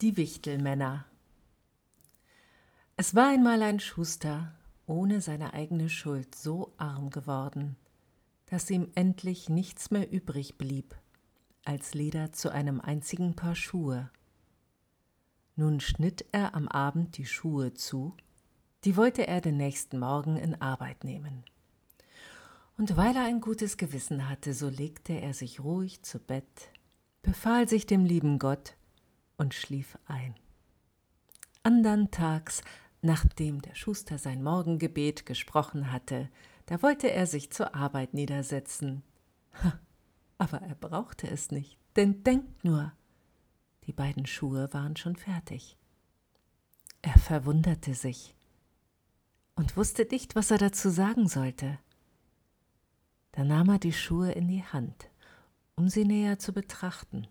Die Wichtelmänner Es war einmal ein Schuster, ohne seine eigene Schuld so arm geworden, dass ihm endlich nichts mehr übrig blieb als Leder zu einem einzigen Paar Schuhe. Nun schnitt er am Abend die Schuhe zu, die wollte er den nächsten Morgen in Arbeit nehmen. Und weil er ein gutes Gewissen hatte, so legte er sich ruhig zu Bett, befahl sich dem lieben Gott und schlief ein. Andern Tags, nachdem der Schuster sein Morgengebet gesprochen hatte, da wollte er sich zur Arbeit niedersetzen. Aber er brauchte es nicht, denn denkt nur, die beiden Schuhe waren schon fertig. Er verwunderte sich und wusste nicht, was er dazu sagen sollte. Da nahm er die Schuhe in die Hand, um sie näher zu betrachten.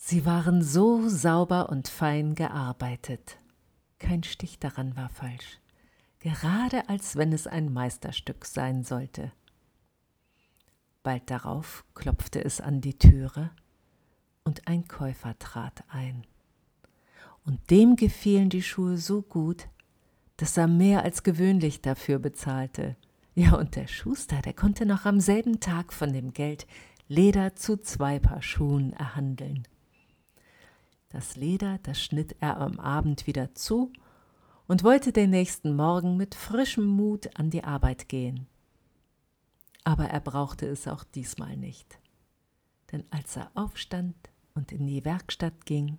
Sie waren so sauber und fein gearbeitet. Kein Stich daran war falsch, gerade als wenn es ein Meisterstück sein sollte. Bald darauf klopfte es an die Türe und ein Käufer trat ein. Und dem gefielen die Schuhe so gut, dass er mehr als gewöhnlich dafür bezahlte. Ja, und der Schuster, der konnte noch am selben Tag von dem Geld Leder zu zwei Paar Schuhen erhandeln. Das Leder, das schnitt er am Abend wieder zu und wollte den nächsten Morgen mit frischem Mut an die Arbeit gehen aber er brauchte es auch diesmal nicht. Denn als er aufstand und in die Werkstatt ging,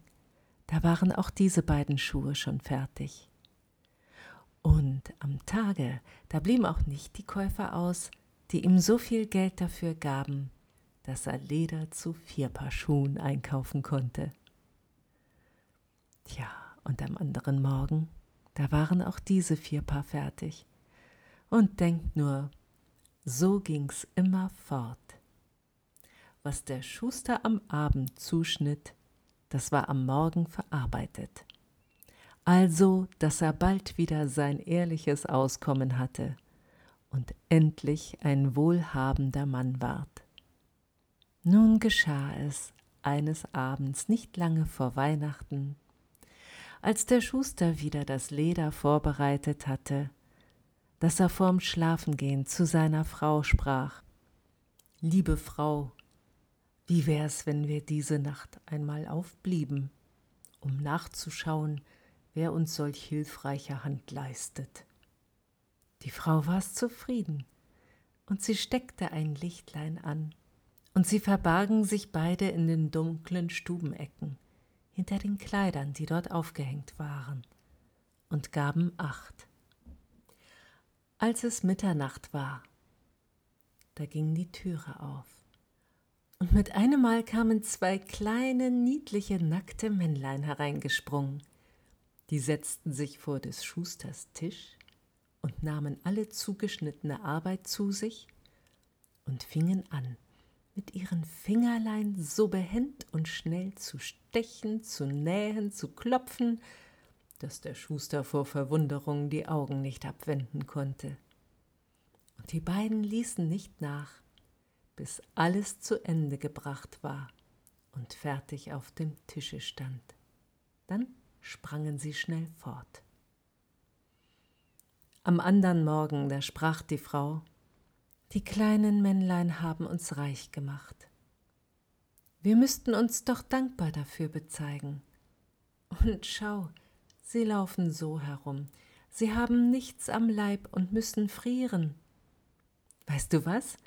da waren auch diese beiden Schuhe schon fertig. Und am Tage, da blieben auch nicht die Käufer aus, die ihm so viel Geld dafür gaben, dass er Leder zu vier Paar Schuhen einkaufen konnte. Tja, und am anderen Morgen, da waren auch diese vier Paar fertig. Und denkt nur, so ging's immer fort. Was der Schuster am Abend zuschnitt, das war am Morgen verarbeitet. Also, dass er bald wieder sein ehrliches Auskommen hatte und endlich ein wohlhabender Mann ward. Nun geschah es eines Abends nicht lange vor Weihnachten, als der Schuster wieder das Leder vorbereitet hatte, dass er vorm Schlafengehen zu seiner Frau sprach Liebe Frau, wie wär's, wenn wir diese Nacht einmal aufblieben, um nachzuschauen, wer uns solch hilfreiche Hand leistet. Die Frau war's zufrieden, und sie steckte ein Lichtlein an, und sie verbargen sich beide in den dunklen Stubenecken, hinter den Kleidern, die dort aufgehängt waren, und gaben Acht als es Mitternacht war. Da ging die Türe auf. Und mit einem Mal kamen zwei kleine, niedliche, nackte Männlein hereingesprungen. Die setzten sich vor des Schusters Tisch und nahmen alle zugeschnittene Arbeit zu sich und fingen an, mit ihren Fingerlein so behend und schnell zu stechen, zu nähen, zu klopfen, dass der Schuster vor Verwunderung die Augen nicht abwenden konnte. Und die beiden ließen nicht nach, bis alles zu Ende gebracht war und fertig auf dem Tische stand. Dann sprangen sie schnell fort. Am andern Morgen, da sprach die Frau, die kleinen Männlein haben uns reich gemacht. Wir müssten uns doch dankbar dafür bezeigen. Und schau, Sie laufen so herum. Sie haben nichts am Leib und müssen frieren. Weißt du was?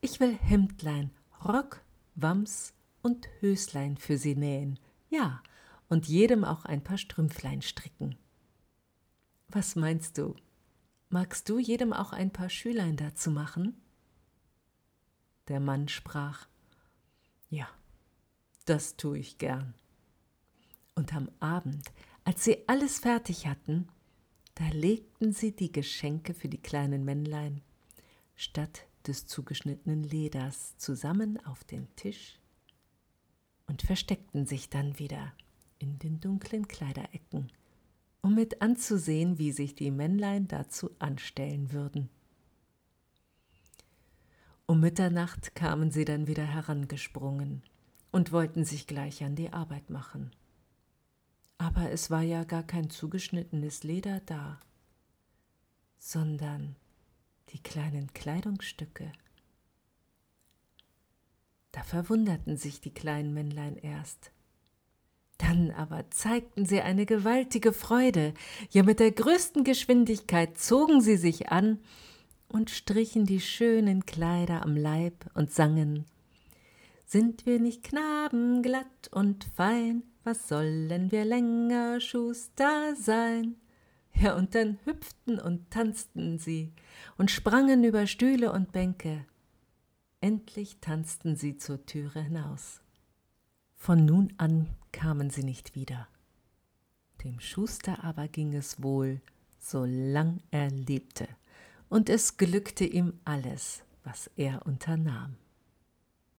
Ich will Hemdlein, Rock, Wams und Höslein für sie nähen. Ja, und jedem auch ein paar Strümpflein stricken. Was meinst du? Magst du jedem auch ein paar Schülein dazu machen? Der Mann sprach, ja, das tue ich gern. Und am Abend, als sie alles fertig hatten, da legten sie die Geschenke für die kleinen Männlein statt des zugeschnittenen Leders zusammen auf den Tisch und versteckten sich dann wieder in den dunklen Kleiderecken, um mit anzusehen, wie sich die Männlein dazu anstellen würden. Um Mitternacht kamen sie dann wieder herangesprungen und wollten sich gleich an die Arbeit machen. Aber es war ja gar kein zugeschnittenes Leder da, sondern die kleinen Kleidungsstücke. Da verwunderten sich die kleinen Männlein erst. Dann aber zeigten sie eine gewaltige Freude, ja mit der größten Geschwindigkeit zogen sie sich an und strichen die schönen Kleider am Leib und sangen Sind wir nicht Knaben glatt und fein, was sollen wir länger Schuster sein? Ja, und dann hüpften und tanzten sie und sprangen über Stühle und Bänke. Endlich tanzten sie zur Türe hinaus. Von nun an kamen sie nicht wieder. Dem Schuster aber ging es wohl, solang er lebte, und es glückte ihm alles, was er unternahm.